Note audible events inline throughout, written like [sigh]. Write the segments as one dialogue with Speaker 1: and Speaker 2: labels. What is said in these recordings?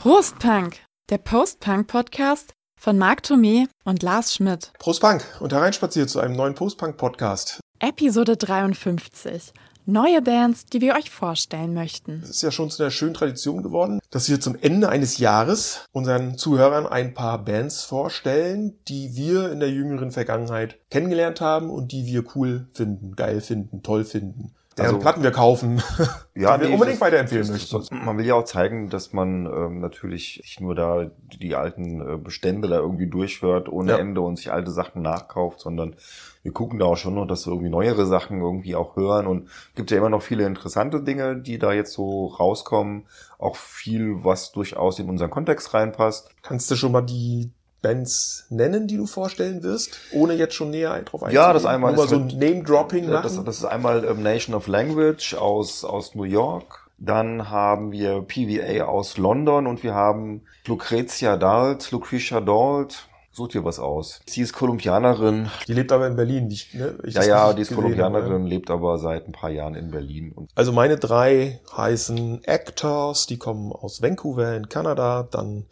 Speaker 1: Prost Punk, der Post-Punk-Podcast von Marc Thomé und Lars Schmidt.
Speaker 2: Prost Punk und hereinspaziert zu einem neuen Post-Punk-Podcast.
Speaker 1: Episode 53. Neue Bands, die wir euch vorstellen möchten.
Speaker 2: Es ist ja schon zu einer schönen Tradition geworden, dass wir zum Ende eines Jahres unseren Zuhörern ein paar Bands vorstellen, die wir in der jüngeren Vergangenheit kennengelernt haben und die wir cool finden, geil finden, toll finden. Deren
Speaker 3: Also-
Speaker 2: Platten wir kaufen, [laughs]
Speaker 3: Ja,
Speaker 2: die wir
Speaker 3: nee,
Speaker 2: unbedingt
Speaker 3: das-
Speaker 2: weiterempfehlen
Speaker 3: das-
Speaker 2: möchten.
Speaker 3: Man will ja auch zeigen, dass man ähm, natürlich nicht nur da die alten äh, Bestände da irgendwie durchhört ohne
Speaker 2: Ja.
Speaker 3: Ende und sich alte Sachen nachkauft, sondern wir gucken da auch schon noch, dass wir irgendwie neuere Sachen irgendwie auch hören und gibt ja immer noch viele interessante Dinge, die da jetzt so rauskommen. Auch viel, was durchaus in unseren Kontext reinpasst.
Speaker 2: Kannst du schon mal die Bands nennen, die du vorstellen wirst, ohne jetzt schon näher drauf einzugehen?
Speaker 3: Ja, das einmal
Speaker 2: Nur
Speaker 3: ist
Speaker 2: so ein
Speaker 3: mit-
Speaker 2: Name-Dropping
Speaker 3: Das, das ist einmal ähm, Nation of Language aus, aus New York. Dann haben wir PVA aus London und wir haben Lucrezia Dalt, Lucretia Dalt. Sucht ihr was aus? Sie ist Kolumbianerin.
Speaker 2: die lebt aber in Berlin. Ich, ne, ich
Speaker 3: Ja, ja, die ist Kolumbianerin,
Speaker 2: habe.
Speaker 3: lebt aber seit ein paar Jahren in Berlin.
Speaker 2: Also meine drei heißen Actors, die kommen aus Vancouver in Kanada, dann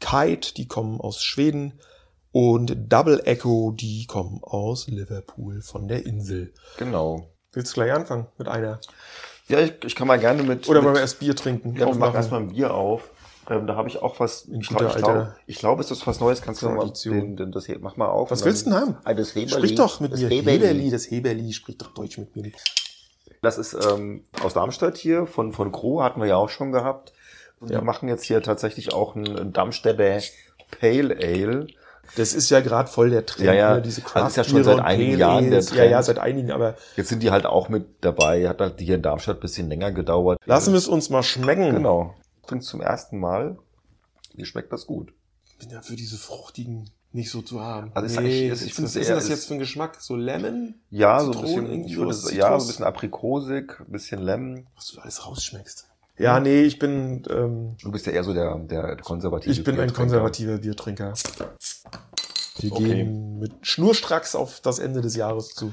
Speaker 2: Kite, die kommen aus Schweden und Double Echo, die kommen aus Liverpool von der Insel.
Speaker 3: genau.
Speaker 2: Willst du gleich anfangen mit einer?
Speaker 3: Ja, ich, ich kann mal gerne mit.
Speaker 2: Oder wollen wir erst Bier trinken?
Speaker 3: Ja, wir machen erstmal ein Bier auf. Ähm, da habe ich auch was.
Speaker 2: In
Speaker 3: Ich glaube, ich, glaub, ich glaub, es ist was Neues. Kannst du mal den, den, das hier, mach mal auf.
Speaker 2: Was willst du denn haben?
Speaker 3: Ah, das Heberli.
Speaker 2: Sprich doch mit
Speaker 3: das
Speaker 2: mir.
Speaker 3: Heberli.
Speaker 2: Heberli, das Heberli, sprich doch Deutsch mit mir.
Speaker 3: Das ist ähm, aus Darmstadt hier, von, von Gro hatten wir ja auch schon gehabt. Und
Speaker 2: Ja.
Speaker 3: Wir machen jetzt hier tatsächlich auch ein, Darmstädter Pale Ale.
Speaker 2: Das ist ja gerade voll der Trend,
Speaker 3: Ja, ja.
Speaker 2: ne? diese
Speaker 3: Das ist ja schon seit einigen Jahren der
Speaker 2: Ales. Ja,
Speaker 3: Trend.
Speaker 2: ja, seit einigen, aber
Speaker 3: Jetzt sind die halt auch mit dabei. Hat halt hier in Darmstadt ein bisschen länger gedauert.
Speaker 2: lassen wir es uns mal schmecken.
Speaker 3: Genau. Trinkt zum ersten Mal. Mir schmeckt das gut.
Speaker 2: bin ja für diese fruchtigen nicht so zu haben.
Speaker 3: Also ist
Speaker 2: nee, was
Speaker 3: ich
Speaker 2: ist,
Speaker 3: finde
Speaker 2: was ist das
Speaker 3: ist-
Speaker 2: jetzt für ein Geschmack? So Lemon?
Speaker 3: Ja, so ein
Speaker 2: Zitronen,
Speaker 3: bisschen, ja, so ein bisschen aprikosig, ein bisschen Lemon.
Speaker 2: Was du alles rausschmeckst. Ja, nee, ich bin, ähm,
Speaker 3: Du bist ja eher so der, der konservative
Speaker 2: ich bin ein konservativer Biertrinker. Wir
Speaker 3: Okay.
Speaker 2: gehen mit schnurstracks auf das Ende des Jahres zu.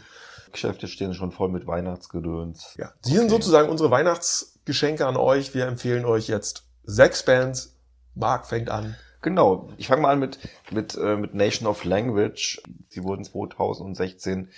Speaker 3: Geschäfte stehen schon voll mit Weihnachtsgedöns.
Speaker 2: Ja, Sie sind
Speaker 3: Okay.
Speaker 2: sozusagen unsere Weihnachtsgeschenke an euch. Wir empfehlen euch jetzt sechs Bands. Marc fängt an.
Speaker 3: Genau. Ich fange mal an mit, mit, äh, mit Nation of Language. Sie wurden 2016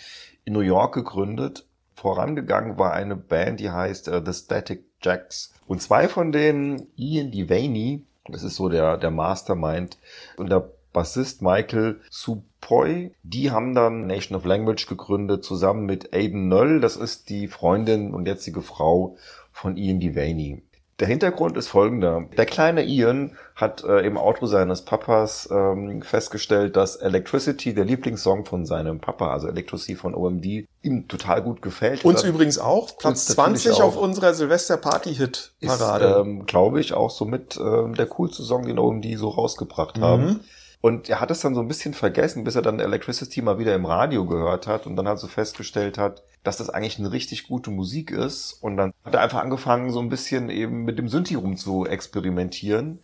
Speaker 3: in New York gegründet. Vorangegangen war eine Band, die heißt äh, The Static Jacks. Und zwei von denen, Ian Devaney, das ist so der, der Mastermind, und der Bassist Michael Supoy, die haben dann Nation of Language gegründet, zusammen mit Aiden Null. Das ist die Freundin und jetzige Frau von Ian Devaney. Der Hintergrund ist folgender. Der kleine Ian hat äh, im Auto seines Papas ähm, festgestellt, dass Electricity, der Lieblingssong von seinem Papa, also Electricity von OMD, ihm total gut gefällt.
Speaker 2: Uns
Speaker 3: Hat-
Speaker 2: übrigens auch. Platz
Speaker 3: Uns natürlich
Speaker 2: 20 auf
Speaker 3: auch.
Speaker 2: unserer
Speaker 3: ist,
Speaker 2: Silvester-Party-Hit-Parade.
Speaker 3: ähm, glaube ich, auch somit ähm, der coolste Song, den OMD so rausgebracht haben. Und er hat es dann so ein bisschen vergessen, bis er dann Electricity mal wieder im Radio gehört hat und dann halt so festgestellt hat, dass das eigentlich eine richtig gute Musik ist. Und dann hat er einfach angefangen, so ein bisschen eben mit dem Synthi rum zu experimentieren.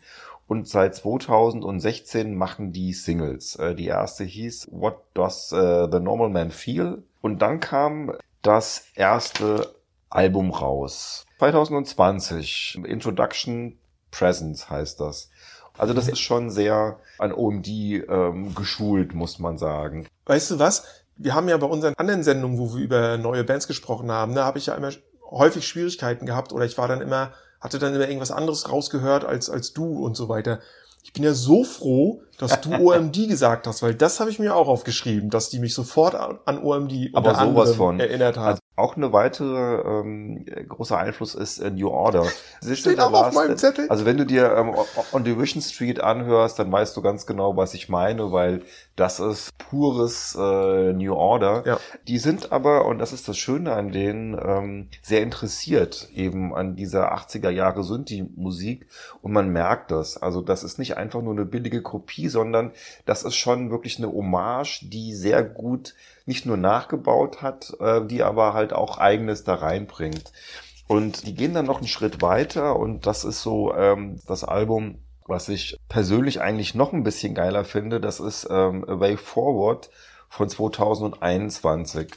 Speaker 3: Und seit 2016 machen die Singles. Äh, Die erste hieß What Does äh, the Normal Man Feel? Und dann kam das erste Album raus. 2020. Introduction Presence heißt das. Also das ist schon sehr an OMD ähm, geschult, muss man sagen.
Speaker 2: Weißt du was? Wir haben ja bei unseren anderen Sendungen, wo wir über neue Bands gesprochen haben, da habe ich ja immer häufig Schwierigkeiten gehabt oder ich war dann immer, hatte dann immer irgendwas anderes rausgehört als, als du und so weiter. Ich bin ja so froh, dass du OMD gesagt hast, weil das habe ich mir auch aufgeschrieben, dass die mich sofort an, an OMD
Speaker 3: Aber sowas von.
Speaker 2: erinnert hat.
Speaker 3: Also auch eine weitere ähm, großer Einfluss ist äh, New Order. Du,
Speaker 2: Steht auch auf meinem Zettel.
Speaker 3: Also wenn du dir ähm, On Division Street anhörst, dann weißt du ganz genau, was ich meine, weil das ist pures äh, New Order.
Speaker 2: Ja.
Speaker 3: Die sind aber, und das ist das Schöne an denen, ähm, sehr interessiert eben an dieser 80er Jahre Synthi-Musik und man merkt das. Also das ist nicht einfach nur eine billige Kopie, sondern das ist schon wirklich eine Hommage, die sehr gut nicht nur nachgebaut hat, äh, die aber halt auch eigenes da reinbringt. Und die gehen dann noch einen Schritt weiter und das ist so ähm, das Album, was ich persönlich eigentlich noch ein bisschen geiler finde. Das ist ähm, A Way Forward von 2021.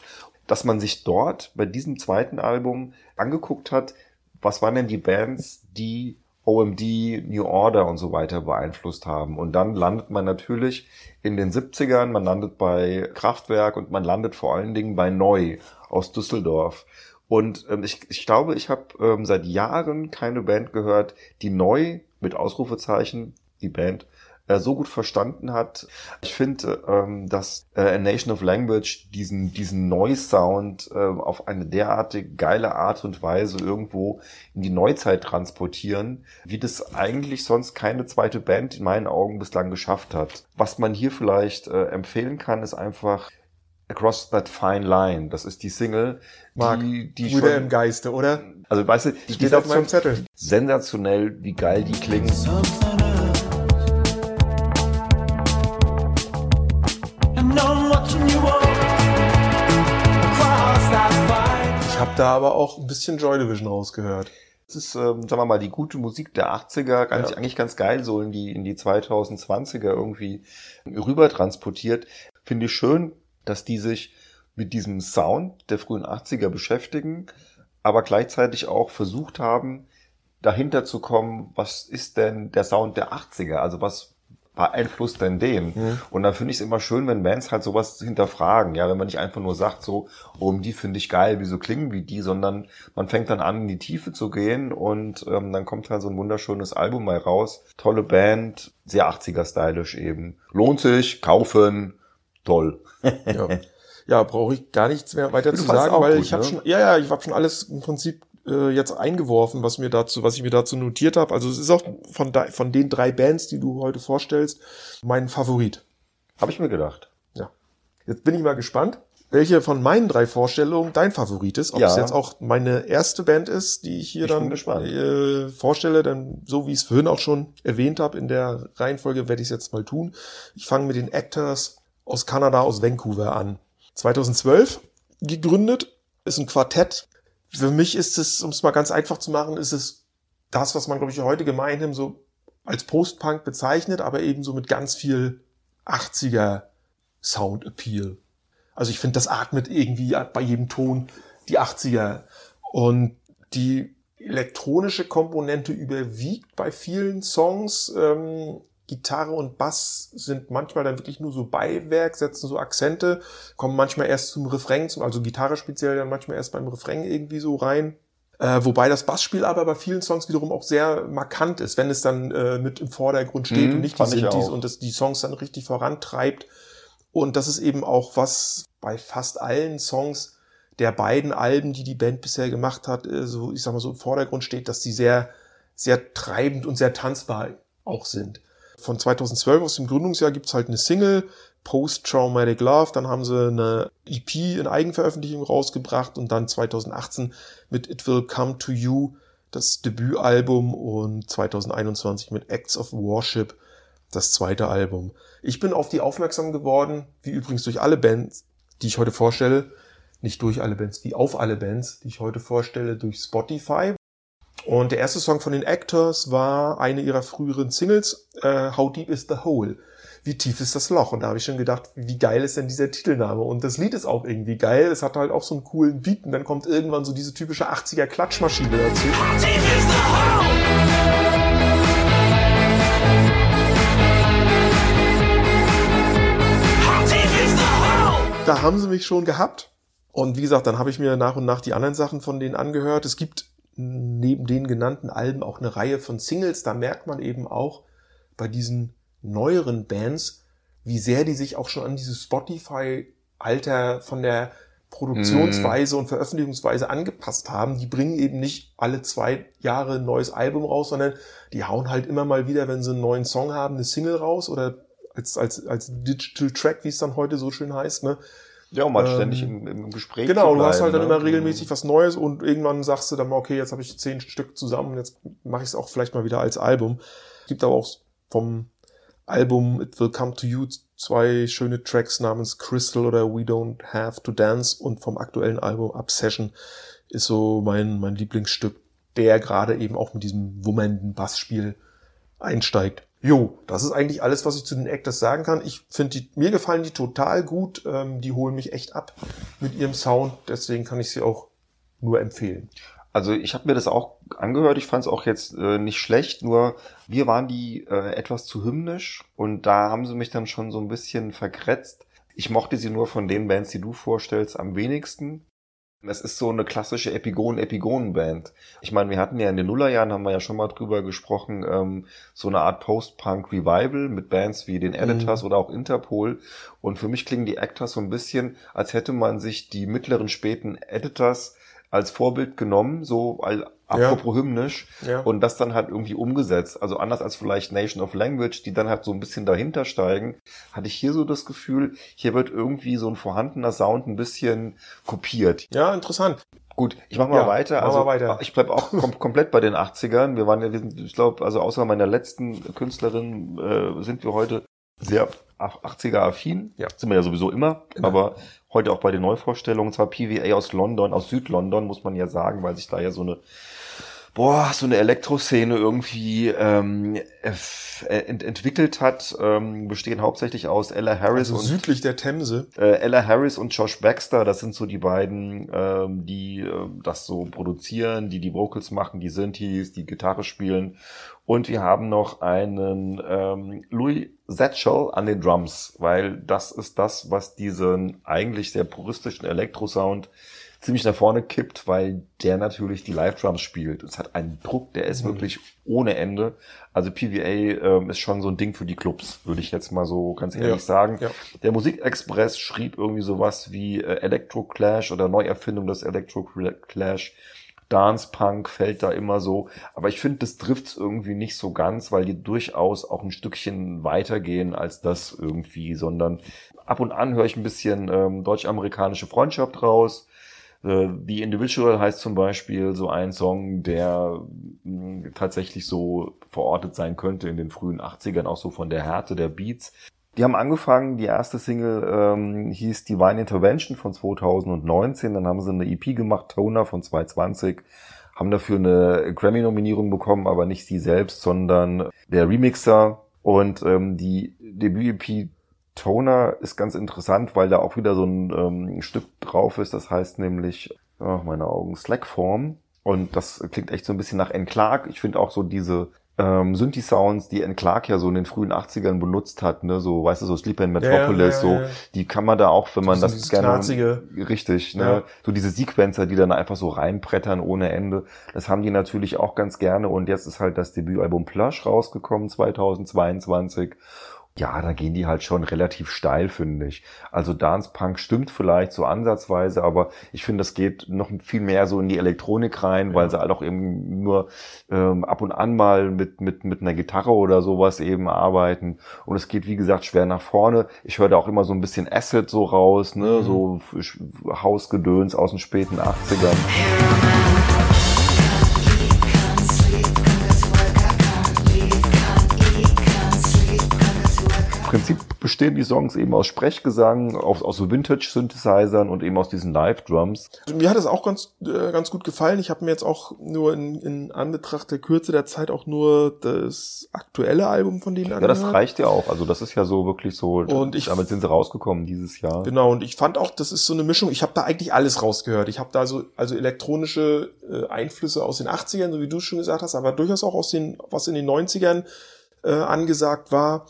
Speaker 3: dass man sich dort bei diesem zweiten Album angeguckt hat, was waren denn die Bands, die OMD, New Order und so weiter beeinflusst haben. Und dann landet man natürlich in den 70ern, man landet bei Kraftwerk und man landet vor allen Dingen bei Neu aus Düsseldorf. Und ähm, ich, ich glaube, ich habe ähm, seit Jahren keine Band gehört, die neu mit Ausrufezeichen, die Band, äh, so gut verstanden hat. Ich finde, ähm, dass äh, A Nation of Language diesen, diesen Neu-Sound äh, auf eine derartig geile Art und Weise irgendwo in die Neuzeit transportieren, wie das eigentlich sonst keine zweite Band in meinen Augen bislang geschafft hat. Was man hier vielleicht äh, empfehlen kann, ist einfach Across That Fine Line. Das ist die Single,
Speaker 2: Marc,
Speaker 3: die, die
Speaker 2: Brüder
Speaker 3: schon,
Speaker 2: im Geiste, oder?
Speaker 3: also weißt du, die, die
Speaker 2: Steht auf meinem Zettel.
Speaker 3: sensationell, wie geil die klingen.
Speaker 2: Habe da aber auch ein bisschen Joy Division rausgehört.
Speaker 3: Das ist, ähm, sagen wir mal, die gute Musik der 80er, ganz,
Speaker 2: Ja.
Speaker 3: eigentlich ganz geil, so in die, in die 2020er irgendwie rüber transportiert. Finde ich schön, dass die sich mit diesem Sound der frühen 80er beschäftigen, aber gleichzeitig auch versucht haben, dahinter zu kommen, was ist denn der Sound der 80er? Also was beeinflusst denn den?
Speaker 2: Mhm.
Speaker 3: Und dann finde ich es immer schön, wenn Bands halt sowas hinterfragen, ja, wenn man nicht einfach nur sagt, so, oh, die finde ich geil, wieso klingen wie die, sondern man fängt dann an, in die Tiefe zu gehen und ähm, dann kommt halt so ein wunderschönes Album mal raus. Tolle Band, sehr 80er-stylisch eben. Lohnt sich, kaufen, toll.
Speaker 2: Ja, ja brauche ich gar nichts mehr weiter
Speaker 3: Du
Speaker 2: zu sagen, weil
Speaker 3: gut,
Speaker 2: ich habe
Speaker 3: ne?
Speaker 2: schon, ja, ja, ich habe schon alles im Prinzip äh, jetzt eingeworfen, was mir dazu, was ich mir dazu notiert habe. Also es ist auch von, da, von den drei Bands, die du heute vorstellst, mein Favorit.
Speaker 3: Habe ich mir gedacht.
Speaker 2: Jetzt bin ich mal gespannt, welche von meinen drei Vorstellungen dein Favorit ist. Ob
Speaker 3: Ja.
Speaker 2: es jetzt auch meine erste Band ist, die ich hier
Speaker 3: Ich
Speaker 2: dann äh, vorstelle, denn so wie ich es vorhin auch schon erwähnt habe, in der Reihenfolge werde ich es jetzt mal tun. Ich fange mit den Actors aus Kanada, aus Vancouver an. 2012 gegründet, ist ein Quartett. Für mich ist es, um es mal ganz einfach zu machen, ist es das, was man, glaube ich, heute gemeinhin so als Post-Punk bezeichnet, aber eben so mit ganz viel 80er Sound Appeal. Also ich finde, das atmet irgendwie bei jedem Ton die 80er. Und die elektronische Komponente überwiegt bei vielen Songs. Ähm, Gitarre und Bass sind manchmal dann wirklich nur so Beiwerk, setzen so Akzente, kommen manchmal erst zum Refrain, zum- also Gitarre speziell dann manchmal erst beim Refrain irgendwie so rein. Äh, wobei das Bassspiel aber bei vielen Songs wiederum auch sehr markant ist, wenn es dann äh, mit im Vordergrund steht
Speaker 3: Mhm,
Speaker 2: und nicht die Synthes und das die Songs dann richtig vorantreibt. Und das ist eben auch was bei fast allen Songs der beiden Alben, die die Band bisher gemacht hat, äh, so ich sag mal so im Vordergrund steht, dass die sehr sehr treibend und sehr tanzbar auch sind. Von 2012 aus dem Gründungsjahr gibt's halt eine Single Post-Traumatic Love, dann haben sie eine EP in Eigenveröffentlichung rausgebracht und dann 2018 mit It Will Come to You das Debütalbum und 2021 mit Acts of Worship das zweite Album. Ich bin auf die aufmerksam geworden, wie übrigens durch alle Bands, die ich heute vorstelle, nicht durch alle Bands, wie auf alle Bands, die ich heute vorstelle, durch Spotify. Und der erste Song von den Actors war eine ihrer früheren Singles, äh, How Deep is the Hole? Wie tief ist das Loch? Und da habe ich schon gedacht, wie geil ist denn dieser Titelname? Und das Lied ist auch irgendwie geil. Es hat halt auch so einen coolen Beat und dann kommt irgendwann so diese typische 80er Klatschmaschine dazu. Da haben sie mich schon gehabt. Und wie gesagt, dann habe ich mir nach und nach die anderen Sachen von denen angehört. Es gibt neben den genannten Alben auch eine Reihe von Singles. Da merkt man eben auch bei diesen neueren Bands, wie sehr die sich auch schon an dieses Spotify-Alter von der Produktionsweise und Veröffentlichungsweise angepasst haben. Die bringen eben nicht alle zwei Jahre ein neues Album raus, sondern die hauen halt immer mal wieder, wenn sie einen neuen Song haben, eine Single raus oder als, als, als Digital Track, wie es dann heute so schön heißt, ne?
Speaker 3: Ja, um halt
Speaker 2: Ähm,
Speaker 3: ständig im, im Gespräch
Speaker 2: Genau,
Speaker 3: zu
Speaker 2: du hast halt
Speaker 3: bleiben,
Speaker 2: dann
Speaker 3: ne?
Speaker 2: immer regelmäßig was Neues und irgendwann sagst du dann mal, okay, jetzt habe ich zehn Stück zusammen, jetzt mache ich es auch vielleicht mal wieder als Album. Gibt aber auch vom Album It Will Come to You zwei schöne Tracks namens Crystal oder We Don't Have to Dance und vom aktuellen Album Obsession ist so mein, mein Lieblingsstück, der gerade eben auch mit diesem wummernden Bassspiel einsteigt. Jo, das ist eigentlich alles, was ich zu den Actors sagen kann. Ich finde die, mir gefallen die total gut. Ähm, die holen mich echt ab mit ihrem Sound. Deswegen kann ich sie auch nur empfehlen.
Speaker 3: Also ich habe mir das auch angehört, ich fand es auch jetzt äh, nicht schlecht, nur wir waren die äh, etwas zu hymnisch und da haben sie mich dann schon so ein bisschen verkretzt. Ich mochte sie nur von den Bands, die du vorstellst, am wenigsten. Es ist so eine klassische Epigonen-Epigonen-Band. Ich meine, wir hatten ja in den Nullerjahren, haben wir ja schon mal drüber gesprochen, ähm, so eine Art Post-Punk-Revival mit Bands wie den Editors mhm. oder auch Interpol. Und für mich klingen die Actors so ein bisschen, als hätte man sich die mittleren, späten Editors als Vorbild genommen, so apropos ja. hymnisch, ja. und das dann halt irgendwie umgesetzt. Also anders als vielleicht Nation of Language, die dann halt so ein bisschen dahinter steigen, hatte ich hier so das Gefühl, hier wird irgendwie so ein vorhandener Sound ein bisschen kopiert.
Speaker 2: Ja, interessant.
Speaker 3: Gut, ich mach mal ja, weiter. Also weiter. ich bleib auch kom komplett bei den 80ern. Wir waren ja, wir sind, ich glaube, also außer meiner letzten Künstlerin äh, sind wir heute sehr 80er affin. Ja. Sind wir ja sowieso immer. immer. Aber heute auch bei den Neuvorstellungen, zwar PVA aus London, aus Südlondon, muss man ja sagen, weil sich da ja so eine boah, so eine Elektroszene irgendwie ähm, ent entwickelt hat, ähm, bestehen hauptsächlich aus Ella Harris
Speaker 2: also und südlich der Themse.
Speaker 3: Äh, Ella Harris und Josh Baxter, das sind so die beiden, ähm, die äh, das so produzieren, die die Vocals machen, die Synthes, die Gitarre spielen. Und wir haben noch einen ähm, Louis Satchel an den Drums, weil das ist das, was diesen eigentlich sehr puristischen Elektrosound ziemlich nach vorne kippt, weil der natürlich die Live-Drums spielt. Es hat einen Druck, der ist mhm. wirklich ohne Ende. Also PVA ähm, ist schon so ein Ding für die Clubs, würde ich jetzt mal so ganz ehrlich ja. sagen. Ja. Der Musikexpress schrieb irgendwie sowas wie äh, Electro Clash oder Neuerfindung des Electro Clash. Dance Punk fällt da immer so. Aber ich finde, das trifft's irgendwie nicht so ganz, weil die durchaus auch ein Stückchen weitergehen als das irgendwie, sondern ab und an höre ich ein bisschen ähm, deutsch-amerikanische Freundschaft raus. Äh, The Individual heißt zum Beispiel so ein Song, der mh, tatsächlich so verortet sein könnte in den frühen 80ern, auch so von der Härte der Beats. Die haben angefangen, die erste Single ähm, hieß Divine Intervention von 2019, dann haben sie eine EP gemacht, Toner von 2020, haben dafür eine Grammy-Nominierung bekommen, aber nicht sie selbst, sondern der Remixer und ähm, die Debüt-EP Toner ist ganz interessant, weil da auch wieder so ein ähm, Stück drauf ist. Das heißt nämlich, oh, meine Augen, Slackform. Und das klingt echt so ein bisschen nach N. Clark. Ich finde auch so diese ähm, Synthi-Sounds, die N. Clark ja so in den frühen 80ern benutzt hat, ne, so, weißt du, so Sleep in Metropolis, ja, ja, ja, so, die kann man da auch, wenn man das, das gerne, Knarzige. richtig, ne, so diese Sequencer, die dann einfach so reinbrettern ohne Ende, das haben die natürlich auch ganz gerne und jetzt ist halt das Debütalbum Plush rausgekommen, 2022 ja, da gehen die halt schon relativ steil, finde ich. Also Dance Punk stimmt vielleicht so ansatzweise, aber ich finde, das geht noch viel mehr so in die Elektronik rein, ja. weil sie halt auch eben nur ähm, ab und an mal mit, mit, mit einer Gitarre oder sowas eben arbeiten. Und es geht, wie gesagt, schwer nach vorne. Ich höre da auch immer so ein bisschen Acid so raus, ne, mhm. so Hausgedöns aus den späten 80ern. Bestehen die Songs eben aus Sprechgesang, aus, aus so Vintage-Synthesizern und eben aus diesen Live-Drums.
Speaker 2: Also mir hat es auch ganz, äh, ganz gut gefallen. Ich habe mir jetzt auch nur in, in Anbetracht der Kürze der Zeit auch nur das aktuelle Album von denen
Speaker 3: angehört. Ja, das reicht ja auch. Also das ist ja so wirklich so, und ich, damit sind sie rausgekommen dieses Jahr.
Speaker 2: Genau, und ich fand auch, das ist so eine Mischung. Ich habe da eigentlich alles rausgehört. Ich habe da so also elektronische äh, Einflüsse aus den 80ern, so wie du schon gesagt hast, aber durchaus auch aus den, was in den 90ern äh, angesagt war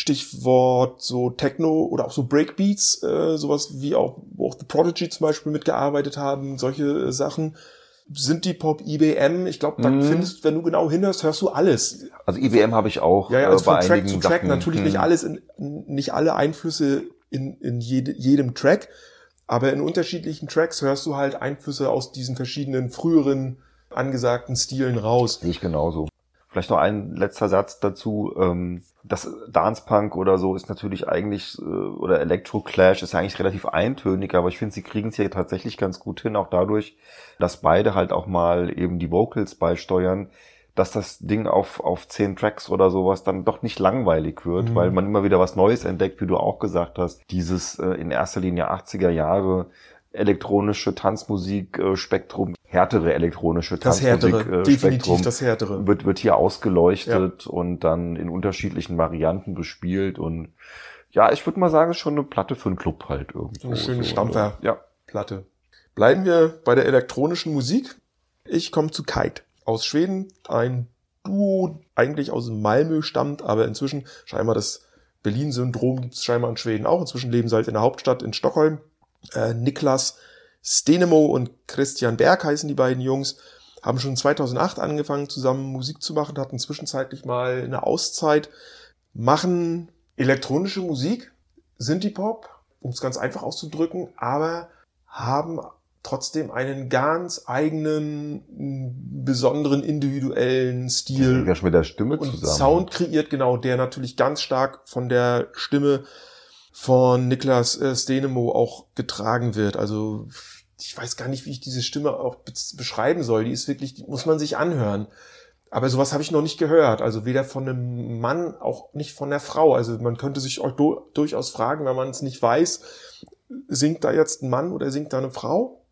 Speaker 2: Stichwort so Techno oder auch so Breakbeats, äh, sowas wie auch, wo auch The Prodigy zum Beispiel mitgearbeitet haben, solche äh, Sachen. Sind die Pop IBM? Ich glaube, da mm. findest, wenn du genau hinhörst, hörst du alles.
Speaker 3: Also IBM habe ich auch.
Speaker 2: Ja, ja, also von Track zu Track Sachen. natürlich mm. nicht alles, in, nicht alle Einflüsse in, in jede, jedem Track, aber in unterschiedlichen Tracks hörst du halt Einflüsse aus diesen verschiedenen früheren angesagten Stilen raus.
Speaker 3: Ich genauso. Vielleicht noch ein letzter Satz dazu. Ähm, das Dance Punk oder so ist natürlich eigentlich, äh, oder Electro Clash ist eigentlich relativ eintönig, aber ich finde, sie kriegen es hier tatsächlich ganz gut hin, auch dadurch, dass beide halt auch mal eben die Vocals beisteuern, dass das Ding auf, auf zehn Tracks oder sowas dann doch nicht langweilig wird, mhm. weil man immer wieder was Neues entdeckt, wie du auch gesagt hast. Dieses äh, in erster Linie 80er Jahre elektronische Tanzmusik-Spektrum, härtere elektronische
Speaker 2: Das härtere,
Speaker 3: Tanzmusik-Spektrum
Speaker 2: definitiv das härtere.
Speaker 3: wird, wird hier ausgeleuchtet und dann in unterschiedlichen Varianten bespielt und ja, ich würde mal sagen, ist schon eine Platte für einen Club halt irgendwo.
Speaker 2: So eine schöne
Speaker 3: So,
Speaker 2: Stampfer.
Speaker 3: Ja.
Speaker 2: Platte. Bleiben wir bei der elektronischen Musik. Ich komme zu Kite aus Schweden. Ein Duo, eigentlich aus Malmö stammt, aber inzwischen scheinbar das Berlin-Syndrom gibt es scheinbar in Schweden auch. Inzwischen leben sie halt in der Hauptstadt in Stockholm. Äh, Niklas Stenemo und Christian Berg heißen die beiden Jungs. Haben schon 2008 angefangen, zusammen Musik zu machen, hatten zwischenzeitlich mal eine Auszeit, machen elektronische Musik, Synthie-Pop, um es ganz einfach auszudrücken, aber haben trotzdem einen ganz eigenen, m, besonderen, individuellen Stil
Speaker 3: Ja, schon mit der Stimme
Speaker 2: und
Speaker 3: zusammen.
Speaker 2: Sound kreiert, genau, der natürlich ganz stark von der Stimme von Niklas äh, Stenemo auch getragen wird. Also ich weiß gar nicht, wie ich diese Stimme auch be beschreiben soll. Die ist wirklich, die muss man sich anhören. Aber sowas habe ich noch nicht gehört. Also weder von einem Mann, auch nicht von der Frau. Also man könnte sich auch du durchaus fragen, wenn man es nicht weiß, singt da jetzt ein Mann oder singt da eine Frau?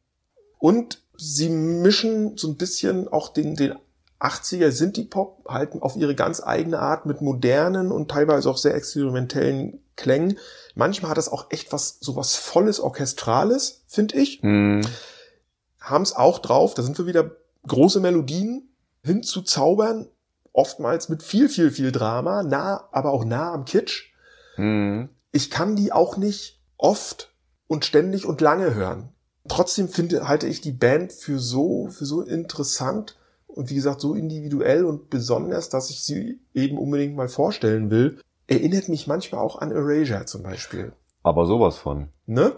Speaker 2: Und sie mischen so ein bisschen auch den, den 80er Synthie-Pop halten auf ihre ganz eigene Art mit modernen und teilweise auch sehr experimentellen Klängen. Manchmal hat das auch echt was, sowas volles, orchestrales, finde ich.
Speaker 3: Hm.
Speaker 2: Haben es auch drauf, da sind wir wieder große Melodien hinzuzaubern, oftmals mit viel, viel, viel Drama, nah, aber auch nah am Kitsch.
Speaker 3: Hm.
Speaker 2: Ich kann die auch nicht oft und ständig und lange hören. Trotzdem finde, halte ich die Band für so, für so interessant und wie gesagt so individuell und besonders, dass ich sie eben unbedingt mal vorstellen will. Erinnert mich manchmal auch an Erasure zum Beispiel.
Speaker 3: Aber sowas von.
Speaker 2: Ne?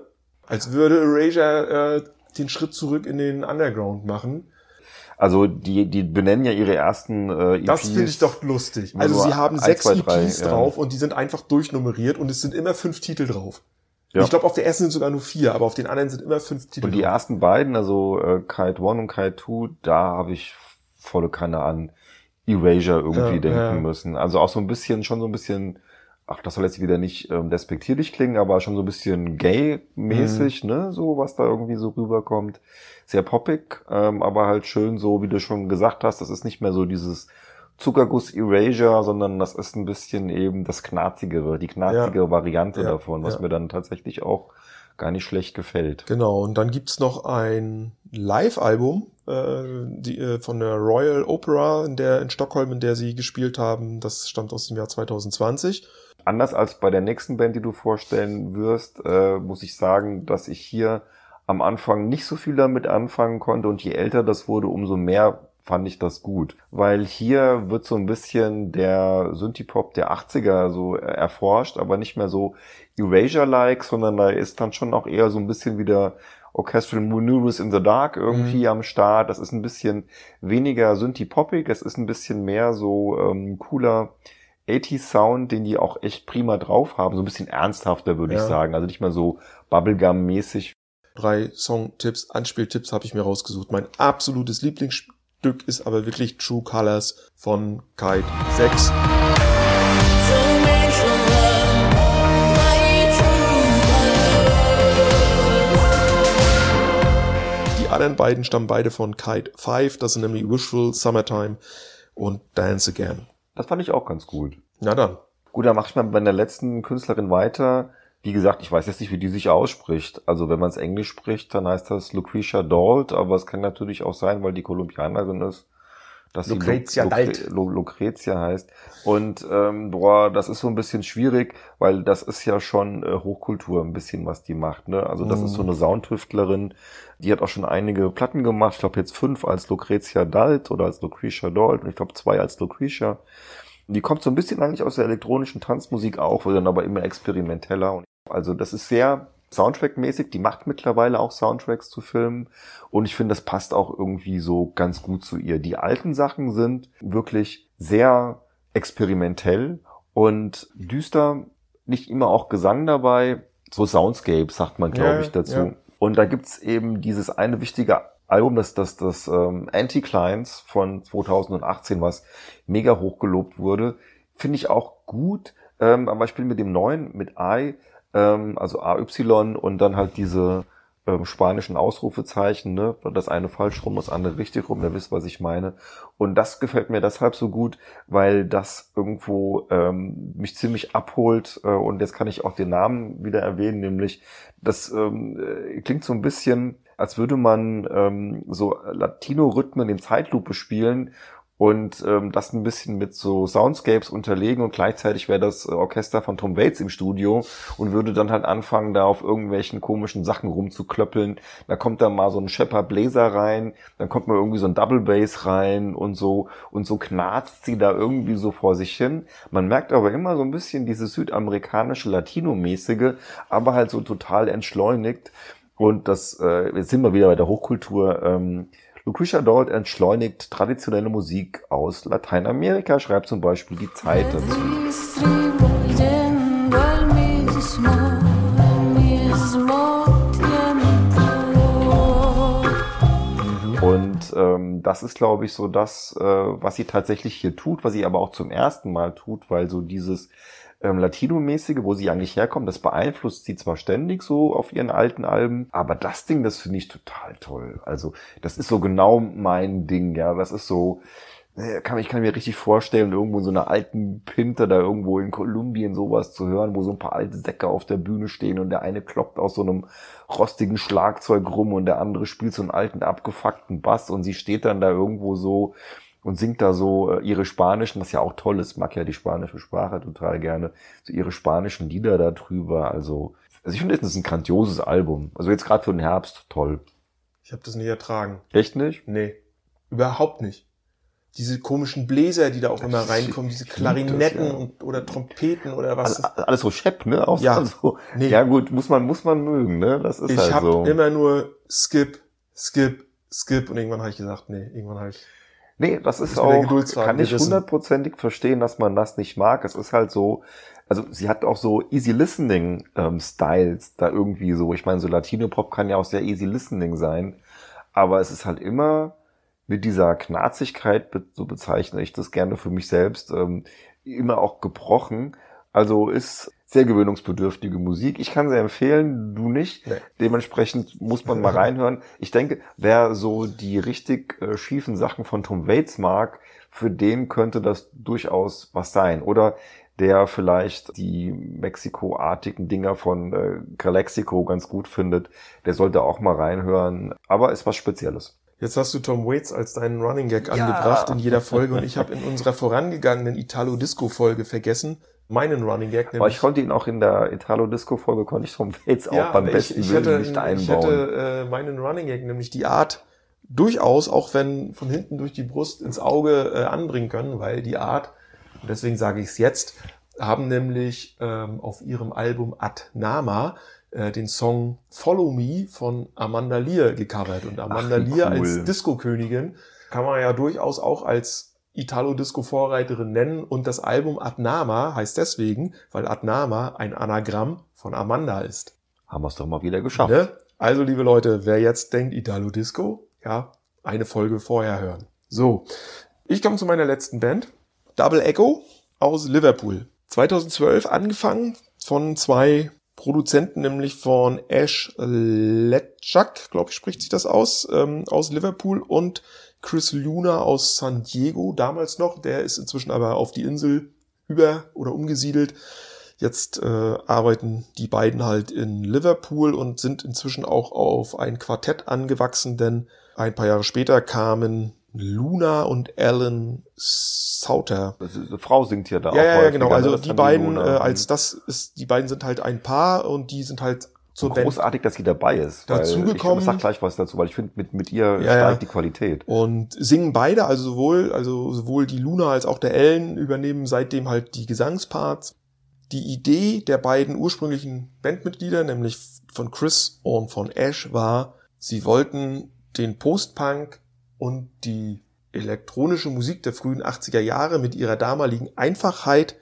Speaker 2: Als würde Erasure äh, den Schritt zurück in den Underground machen.
Speaker 3: Also die, die benennen ja ihre ersten äh, EPs.
Speaker 2: Das finde ich doch lustig. Also
Speaker 3: so
Speaker 2: sie haben
Speaker 3: ein,
Speaker 2: sechs
Speaker 3: zwei, drei,
Speaker 2: EPs
Speaker 3: ja.
Speaker 2: drauf und die sind einfach durchnummeriert und es sind immer fünf Titel drauf.
Speaker 3: Ja.
Speaker 2: Ich glaube, auf der ersten sind sogar nur vier, aber auf den anderen sind immer fünf Titel
Speaker 3: Und die
Speaker 2: drauf.
Speaker 3: ersten beiden, also äh, Kite One und Kite Two, da habe ich volle Kanne an Erasure irgendwie
Speaker 2: Ja,
Speaker 3: denken
Speaker 2: ja.
Speaker 3: müssen. Also auch so ein bisschen, schon so ein bisschen, ach, das soll jetzt wieder nicht ähm, despektierlich klingen, aber schon so ein bisschen gay-mäßig,
Speaker 2: Mhm.
Speaker 3: ne, so was da irgendwie so rüberkommt. Sehr poppig, ähm, aber halt schön so, wie du schon gesagt hast, das ist nicht mehr so dieses Zuckerguss Erasure, sondern das ist ein bisschen eben das knarzigere, die knarzigere Variante
Speaker 2: Ja,
Speaker 3: davon, was mir dann tatsächlich auch gar nicht schlecht gefällt.
Speaker 2: Genau, und dann gibt's noch ein Live-Album äh, die, äh, von der Royal Opera in, der, in Stockholm, in der sie gespielt haben. Das stammt aus dem Jahr 2020.
Speaker 3: Anders als bei der nächsten Band, die du vorstellen wirst, äh, muss ich sagen, dass ich hier am Anfang nicht so viel damit anfangen konnte und je älter das wurde, umso mehr fand ich das gut. Weil hier wird so ein bisschen der Synthie-Pop der 80er so äh, erforscht, aber nicht mehr so Erasure-like, sondern da ist dann schon auch eher so ein bisschen wieder Orchestral Maneuvers in the Dark irgendwie am Start. Das ist ein bisschen weniger Synthie-Poppig, es ist ein bisschen mehr so ähm, cooler 80s Sound, den die auch echt prima drauf haben. So ein bisschen ernsthafter, würde ich
Speaker 2: Ja.
Speaker 3: sagen. Also nicht mehr so Bubblegum-mäßig.
Speaker 2: Drei Songtipps, Anspieltipps habe ich mir rausgesucht. Mein absolutes Lieblingsstück ist aber wirklich True Colors von Kite 6. anderen beiden stammen beide von Kite 5. Das sind nämlich Wishful, Summertime und Dance Again.
Speaker 3: Das fand ich auch ganz gut.
Speaker 2: Na dann.
Speaker 3: Gut, dann mache ich mal bei der letzten Künstlerin weiter. Wie gesagt, ich weiß jetzt nicht, wie die sich ausspricht. Also wenn man es Englisch spricht, dann heißt das Lucretia Dalt, aber es kann natürlich auch sein, weil die Kolumbianerin ist, dass sie
Speaker 2: Lucrezia
Speaker 3: Lu-
Speaker 2: Dalt.
Speaker 3: Lu- Lucrezia heißt. Und ähm, boah, das ist so ein bisschen schwierig, weil das ist ja schon äh, Hochkultur ein bisschen, was die macht. Ne? Also das
Speaker 2: Mhm.
Speaker 3: ist so eine Soundtüftlerin, die hat auch schon einige Platten gemacht. Ich glaube jetzt fünf als Lucrezia Dalt oder als Lucretia Dalt und ich glaube zwei als Lucretia. Die kommt so ein bisschen eigentlich aus der elektronischen Tanzmusik auch, wird dann aber immer experimenteller. Also das ist sehr Soundtrack-mäßig. Die macht mittlerweile auch Soundtracks zu Filmen. Und ich finde, das passt auch irgendwie so ganz gut zu ihr. Die alten Sachen sind wirklich sehr experimentell und düster. Nicht immer auch Gesang dabei. So Soundscape sagt man, glaube
Speaker 2: Ja,
Speaker 3: ich, dazu.
Speaker 2: ja.
Speaker 3: Und da gibt's eben dieses eine wichtige Album, das das, das ähm, Anti-Clients von 2018, was mega hochgelobt wurde. Finde ich auch gut. Ähm, aber ich bin mit dem neuen, mit I, ähm, also AY und dann halt diese ähm, spanischen Ausrufezeichen, ne? Das eine falsch rum, das andere richtig rum, ihr wisst, was ich meine. Und das gefällt mir deshalb so gut, weil das irgendwo ähm, mich ziemlich abholt. Äh, und jetzt kann ich auch den Namen wieder erwähnen, nämlich das ähm, äh, klingt so ein bisschen, als würde man ähm, so Latino-Rhythmen in Zeitlupe spielen und ähm, das ein bisschen mit so Soundscapes unterlegen und gleichzeitig wäre das Orchester von Tom Waits im Studio und würde dann halt anfangen, da auf irgendwelchen komischen Sachen rumzuklöppeln. Da kommt dann mal so ein Shepard Blazer rein, dann kommt mal irgendwie so ein Double Bass rein und so und so knarzt sie da irgendwie so vor sich hin. Man merkt aber immer so ein bisschen dieses südamerikanische Latino-mäßige, aber halt so total entschleunigt. Und das, äh, jetzt sind wir wieder bei der Hochkultur. Ähm, Lucretia Dort entschleunigt traditionelle Musik aus Lateinamerika, schreibt zum Beispiel die Zeit dazu. Und ähm, das ist, glaube ich, so das, äh, was sie tatsächlich hier tut, was sie aber auch zum ersten Mal tut, weil so dieses ähm, Latino-mäßige, wo sie eigentlich herkommen, das beeinflusst sie zwar ständig so auf ihren alten Alben, aber das Ding, das finde ich total toll. Also das ist so genau mein Ding, ja. Das ist so, äh, kann, ich kann mir richtig vorstellen, irgendwo in so einer alten Pinte da irgendwo in Kolumbien sowas zu hören, wo so ein paar alte Säcke auf der Bühne stehen und der eine kloppt aus so einem rostigen Schlagzeug rum und der andere spielt so einen alten abgefuckten Bass und sie steht dann da irgendwo so und singt da so äh, ihre spanischen, was ja auch toll ist, mag ja die spanische Sprache total gerne, so ihre spanischen Lieder da drüber. Also, also ich finde, das ist ein grandioses Album. Also jetzt gerade für den Herbst toll.
Speaker 2: Ich habe das nie ertragen.
Speaker 3: Echt nicht?
Speaker 2: Nee, überhaupt nicht. Diese komischen Bläser, die da auch immer reinkommen, diese Klarinetten das, ja. und, oder Trompeten oder was.
Speaker 3: Alles, alles so schepp, ne? Auch
Speaker 2: ja. [laughs]
Speaker 3: So. Nee. ja gut, muss man muss man mögen, ne? Das ist
Speaker 2: ich
Speaker 3: halt
Speaker 2: hab
Speaker 3: so.
Speaker 2: immer nur Skip, Skip, Skip und irgendwann habe ich gesagt, nee, irgendwann habe ich
Speaker 3: Nee, das ist auch, kann ich hundertprozentig verstehen, dass man das nicht mag. Es ist halt so, also sie hat auch so easy listening ähm, Styles da irgendwie so. Ich meine, so Latino Pop kann ja auch sehr easy listening sein, aber es ist halt immer mit dieser Knarzigkeit, so bezeichne ich das gerne für mich selbst, ähm, immer auch gebrochen. Also ist sehr gewöhnungsbedürftige Musik. Ich kann sie empfehlen, du nicht. Nee. Dementsprechend muss man mal [laughs] reinhören. Ich denke, wer so die richtig äh, schiefen Sachen von Tom Waits mag, für den könnte das durchaus was sein. Oder der vielleicht die Mexiko-artigen Dinger von äh, Calexico ganz gut findet, der sollte auch mal reinhören. Aber ist was Spezielles.
Speaker 2: Jetzt hast du Tom Waits als deinen Running Gag ja. angebracht in jeder Folge und ich habe in unserer vorangegangenen Italo-Disco-Folge vergessen, meinen Running Gag.
Speaker 3: Aber ich konnte ihn auch in der Italo-Disco-Folge, konnte ich Tom Waits auch ja, beim besten
Speaker 2: ich, ich Willen nicht einbauen. Ich hätte äh, meinen Running Gag, nämlich die Art, durchaus, auch wenn von hinten durch die Brust ins Auge äh, anbringen können, weil die Art, und deswegen sage ich es jetzt, haben nämlich ähm, auf ihrem Album Ad Nama äh, den Song Follow Me von Amanda Lear gecovert. Und Amanda Ach, Lear cool. als Disco-Königin kann man ja durchaus auch als Italo-Disco-Vorreiterin nennen und das Album Adnama heißt deswegen, weil Adnama ein Anagramm von Amanda ist.
Speaker 3: Haben wir es doch mal wieder geschafft.
Speaker 2: Ne? Also, liebe Leute, wer jetzt denkt Italo-Disco, ja, eine Folge vorher hören. So, ich komme zu meiner letzten Band, Double Echo aus Liverpool. 2012 angefangen von zwei Produzenten, nämlich von Ash Letchak, glaube ich, spricht sich das aus, ähm, aus Liverpool und Chris Luna aus San Diego, damals noch, der ist inzwischen aber auf die Insel über oder umgesiedelt. Jetzt äh, arbeiten die beiden halt in Liverpool und sind inzwischen auch auf ein Quartett angewachsen, denn ein paar Jahre später kamen Luna und Alan Sauter.
Speaker 3: Eine Frau singt hier da
Speaker 2: ja, auch. Ja, ja, genau. Ne? Also die beiden, äh, als das ist, die beiden sind halt ein Paar und die sind halt
Speaker 3: zur Großartig, dass sie dabei ist.
Speaker 2: Dazugekommen.
Speaker 3: Ich sag gleich was dazu, weil ich finde, mit, mit ihr ja, steigt die Qualität.
Speaker 2: Und singen beide, also sowohl, also sowohl die Luna als auch der Ellen übernehmen seitdem halt die Gesangsparts. Die Idee der beiden ursprünglichen Bandmitglieder, nämlich von Chris und von Ash, war, sie wollten den Postpunk und die elektronische Musik der frühen 80er Jahre mit ihrer damaligen Einfachheit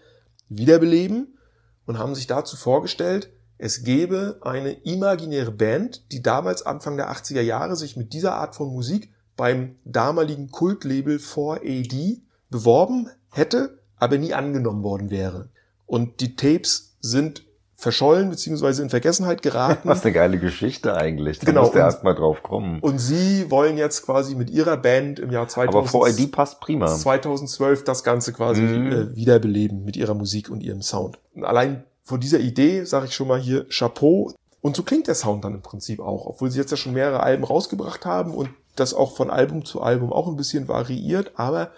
Speaker 2: wiederbeleben und haben sich dazu vorgestellt, es gäbe eine imaginäre Band, die damals Anfang der 80er Jahre sich mit dieser Art von Musik beim damaligen Kultlabel 4AD beworben hätte, aber nie angenommen worden wäre. Und die Tapes sind verschollen beziehungsweise in Vergessenheit geraten. [laughs]
Speaker 3: Was eine geile Geschichte eigentlich. Da
Speaker 2: Genau,
Speaker 3: musst du
Speaker 2: und-
Speaker 3: erst mal drauf kommen.
Speaker 2: Und sie wollen jetzt quasi mit ihrer Band im Jahr 2000,
Speaker 3: Aber 4ID passt prima.
Speaker 2: 2012 das Ganze quasi äh, wiederbeleben mit ihrer Musik und ihrem Sound. Und allein von dieser Idee sage ich schon mal hier Chapeau. Und so klingt der Sound dann im Prinzip auch, obwohl sie jetzt ja schon mehrere Alben rausgebracht haben und das auch von Album zu Album auch ein bisschen variiert, aber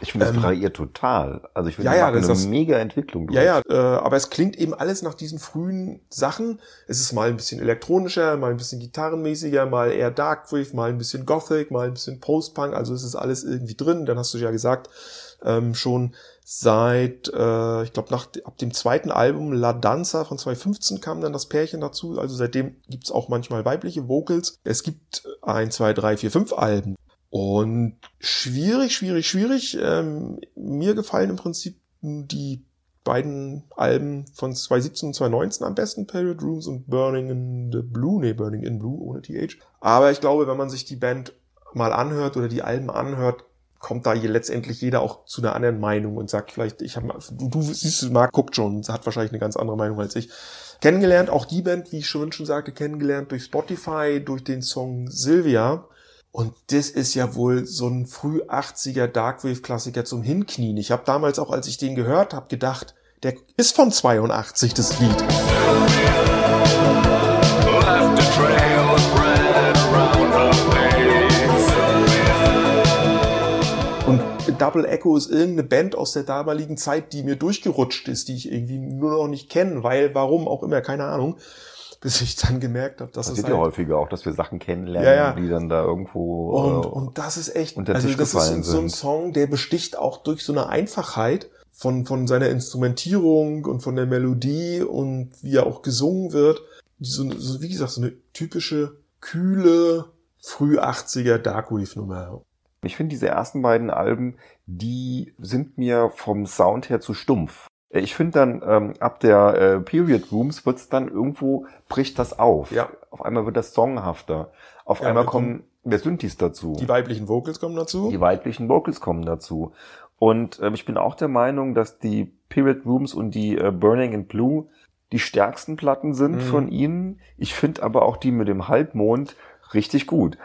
Speaker 3: Ich finde, das
Speaker 2: Ähm,
Speaker 3: variiert total. Also ich finde,
Speaker 2: ja,
Speaker 3: ja,
Speaker 2: ja,
Speaker 3: ja,
Speaker 2: das
Speaker 3: eine
Speaker 2: ist das-
Speaker 3: mega Entwicklung.
Speaker 2: Ja,
Speaker 3: durch.
Speaker 2: ja, äh, aber es klingt eben alles nach diesen frühen Sachen. Es ist mal ein bisschen elektronischer, mal ein bisschen gitarrenmäßiger, mal eher Darkwave, mal ein bisschen Gothic, mal ein bisschen Post-Punk. Also es ist alles irgendwie drin. Dann hast du ja gesagt, ähm, schon seit, äh, ich glaube, nach ab dem zweiten Album La Danza von 2015 kam dann das Pärchen dazu. Also seitdem gibt's auch manchmal weibliche Vocals. Es gibt ein, zwei, drei, vier, fünf Alben. Und schwierig, schwierig, schwierig. Ähm, mir gefallen im Prinzip die beiden Alben von 2017 und 2019 am besten, Period Rooms und Burning in the Blue, nee, Burning in Blue ohne TH. Aber ich glaube, wenn man sich die Band mal anhört oder die Alben anhört, kommt da je letztendlich jeder auch zu einer anderen Meinung und sagt vielleicht, ich habe du, du siehst, Marc guckt schon, hat wahrscheinlich eine ganz andere Meinung als ich. Kennengelernt, auch die Band, wie ich schon schon sagte, kennengelernt durch Spotify, durch den Song Sylvia. Und das ist ja wohl so ein früh 80er Darkwave-Klassiker zum Hinknien. Ich habe damals auch, als ich den gehört habe, gedacht, der ist von 82, das Lied.
Speaker 4: Left a trail of red around
Speaker 2: Double Echo ist irgendeine Band aus der damaligen Zeit, die mir durchgerutscht ist, die ich irgendwie nur noch nicht kenne, weil, warum auch immer, keine Ahnung. [laughs] Bis ich dann gemerkt habe, dass
Speaker 3: Das
Speaker 2: es
Speaker 3: wird ja
Speaker 2: halt
Speaker 3: häufiger auch, dass wir Sachen kennenlernen,
Speaker 2: Ja, ja.
Speaker 3: die dann da irgendwo.
Speaker 2: Und,
Speaker 3: äh,
Speaker 2: und das ist echt,
Speaker 3: unter
Speaker 2: also
Speaker 3: Tisch
Speaker 2: das ist
Speaker 3: gefallen
Speaker 2: so ein
Speaker 3: sind.
Speaker 2: Song, der besticht auch durch so eine Einfachheit von, von seiner Instrumentierung und von der Melodie und wie er auch gesungen wird. So, so wie gesagt, so eine typische, kühle, früh 80er Darkwave-Nummer.
Speaker 3: Ich finde diese ersten beiden Alben, die sind mir vom Sound her zu stumpf. Ich finde dann, ähm, ab der äh, Period Rooms wird's dann irgendwo, bricht das auf.
Speaker 2: Ja.
Speaker 3: Auf einmal wird das songhafter. Auf
Speaker 2: Ja,
Speaker 3: einmal kommen der Synthes dazu.
Speaker 2: Die weiblichen Vocals kommen dazu.
Speaker 3: Die weiblichen Vocals kommen dazu. Und ähm, ich bin auch der Meinung, dass die Period Rooms und die äh, Burning in Blue die stärksten Platten sind
Speaker 2: Mhm.
Speaker 3: von ihnen. Ich finde aber auch die mit dem Halbmond richtig gut.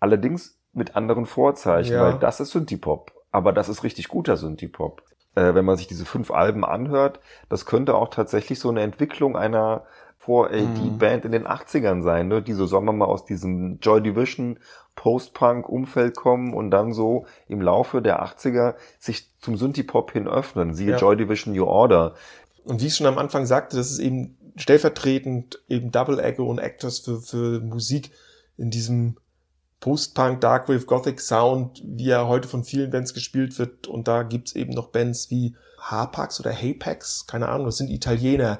Speaker 3: Allerdings mit anderen Vorzeichen,
Speaker 2: Ja.
Speaker 3: weil das ist Synthie-Pop. Aber das ist richtig guter Synthie-Pop. Äh, wenn man sich diese fünf Alben anhört, das könnte auch tatsächlich so eine Entwicklung einer 4AD-Band in den 80ern sein, ne? die so, sagen wir mal, aus diesem Joy Division Post-Punk-Umfeld kommen und dann so im Laufe der 80er sich zum Synthie-Pop hin öffnen. Siehe
Speaker 2: Ja.
Speaker 3: Joy Division New Order.
Speaker 2: Und wie ich schon am Anfang sagte, das ist eben stellvertretend eben Double Echo und Actors für, für Musik in diesem Post-Punk, Darkwave, Gothic Sound, wie er heute von vielen Bands gespielt wird. Und da gibt's eben noch Bands wie Harpax oder Hapax, keine Ahnung, das sind Italiener,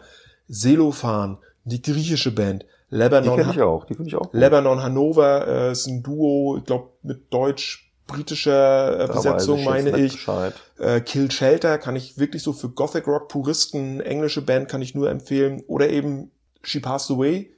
Speaker 2: Celophan, die griechische Band,
Speaker 3: Die
Speaker 2: Lebanon,
Speaker 3: kenne ich auch. Die finde ich auch. gut.
Speaker 2: Lebanon Hannover äh, ist ein Duo, ich glaube mit deutsch-britischer äh,
Speaker 3: Da weiß
Speaker 2: Besetzung,
Speaker 3: ich
Speaker 2: meine ich.
Speaker 3: Bescheid.
Speaker 2: Äh, Kill Shelter kann ich wirklich so für Gothic Rock Puristen, englische Band kann ich nur empfehlen. Oder eben She Passed Away,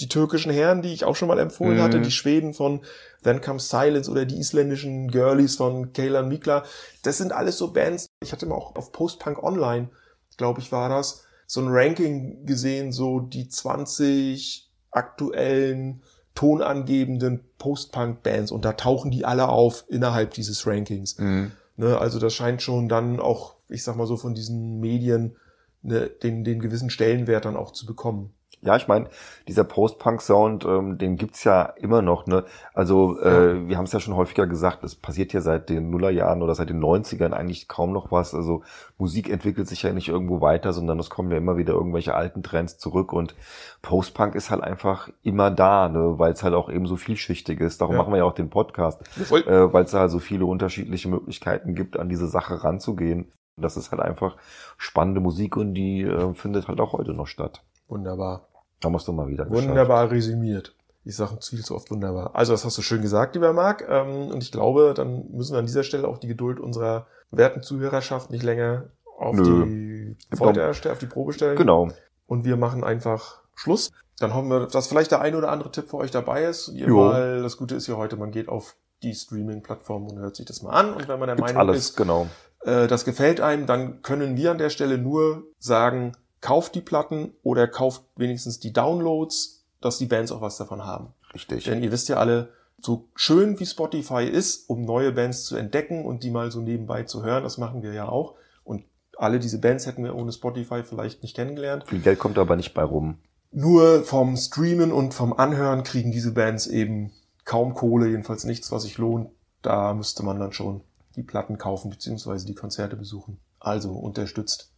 Speaker 2: die türkischen Herren, die ich auch schon mal empfohlen
Speaker 3: Mhm.
Speaker 2: hatte, die Schweden von Then Comes Silence oder die isländischen Girlies von Kaylan Mikla. Das sind alles so Bands. Ich hatte mal auch auf Post-Punk Online, glaube ich, war das, so ein Ranking gesehen, so die 20 aktuellen tonangebenden Post-Punk-Bands und da tauchen die alle auf innerhalb dieses Rankings.
Speaker 3: Mhm.
Speaker 2: Ne, also das scheint schon dann auch, ich sag mal so, von diesen Medien ne, den, den gewissen Stellenwert dann auch zu bekommen.
Speaker 3: Ja, ich meine, dieser Post-Punk-Sound, ähm, den gibt's ja immer noch. Ne? Also äh, wir haben es ja schon häufiger gesagt, es passiert ja seit den Nullerjahren oder seit den 90ern eigentlich kaum noch was. Also Musik entwickelt sich ja nicht irgendwo weiter, sondern es kommen ja immer wieder irgendwelche alten Trends zurück und Post-Punk ist halt einfach immer da, ne? weil es halt auch eben so vielschichtig ist. Darum
Speaker 2: Ja.
Speaker 3: machen wir ja auch den Podcast, äh, weil es halt so viele unterschiedliche Möglichkeiten gibt, an diese Sache ranzugehen. Das ist halt einfach spannende Musik und die äh, findet halt auch heute noch statt.
Speaker 2: Wunderbar.
Speaker 3: Da musst du mal wieder geschafft.
Speaker 2: Wunderbar resümiert. Ich sage viel zu oft wunderbar. Also das hast du schön gesagt, lieber Marc. Ähm, und ich glaube, dann müssen wir an dieser Stelle auch die Geduld unserer werten Zuhörerschaft nicht länger auf
Speaker 3: Nö.
Speaker 2: die Folter auf die Probe stellen.
Speaker 3: Genau.
Speaker 2: Und wir machen einfach Schluss. Dann hoffen wir, dass vielleicht der ein oder andere Tipp für euch dabei ist. Und ihr
Speaker 3: Jo.
Speaker 2: mal, das Gute ist ja heute, man geht auf die Streaming-Plattform und hört sich das mal an. Und wenn man der
Speaker 3: Gibt's
Speaker 2: Meinung
Speaker 3: alles,
Speaker 2: ist,
Speaker 3: genau.
Speaker 2: äh, das gefällt einem, dann können wir an der Stelle nur sagen, kauft die Platten oder kauft wenigstens die Downloads, dass die Bands auch was davon haben.
Speaker 3: Richtig.
Speaker 2: Denn ihr wisst ja alle, so schön wie Spotify ist, um neue Bands zu entdecken und die mal so nebenbei zu hören, das machen wir ja auch. Und alle diese Bands hätten wir ohne Spotify vielleicht nicht kennengelernt.
Speaker 3: Viel Geld kommt aber nicht bei rum.
Speaker 2: Nur vom Streamen und vom Anhören kriegen diese Bands eben kaum Kohle, jedenfalls nichts, was sich lohnt. Da müsste man dann schon die Platten kaufen beziehungsweise die Konzerte besuchen. Also unterstützt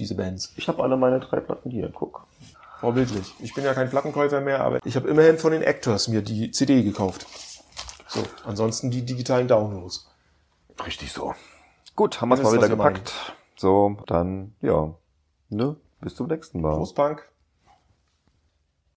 Speaker 2: diese Bands.
Speaker 3: Ich habe alle meine drei Platten hier, guck.
Speaker 2: Vorbildlich. Ich bin ja kein Plattenkäufer mehr, aber ich habe immerhin von den Actors mir die CD gekauft. So, ansonsten die digitalen Downloads.
Speaker 3: Richtig so. Gut, haben wir es mal wieder gepackt. So, dann, ja, ne, bis zum nächsten Mal.
Speaker 2: Prost Punk.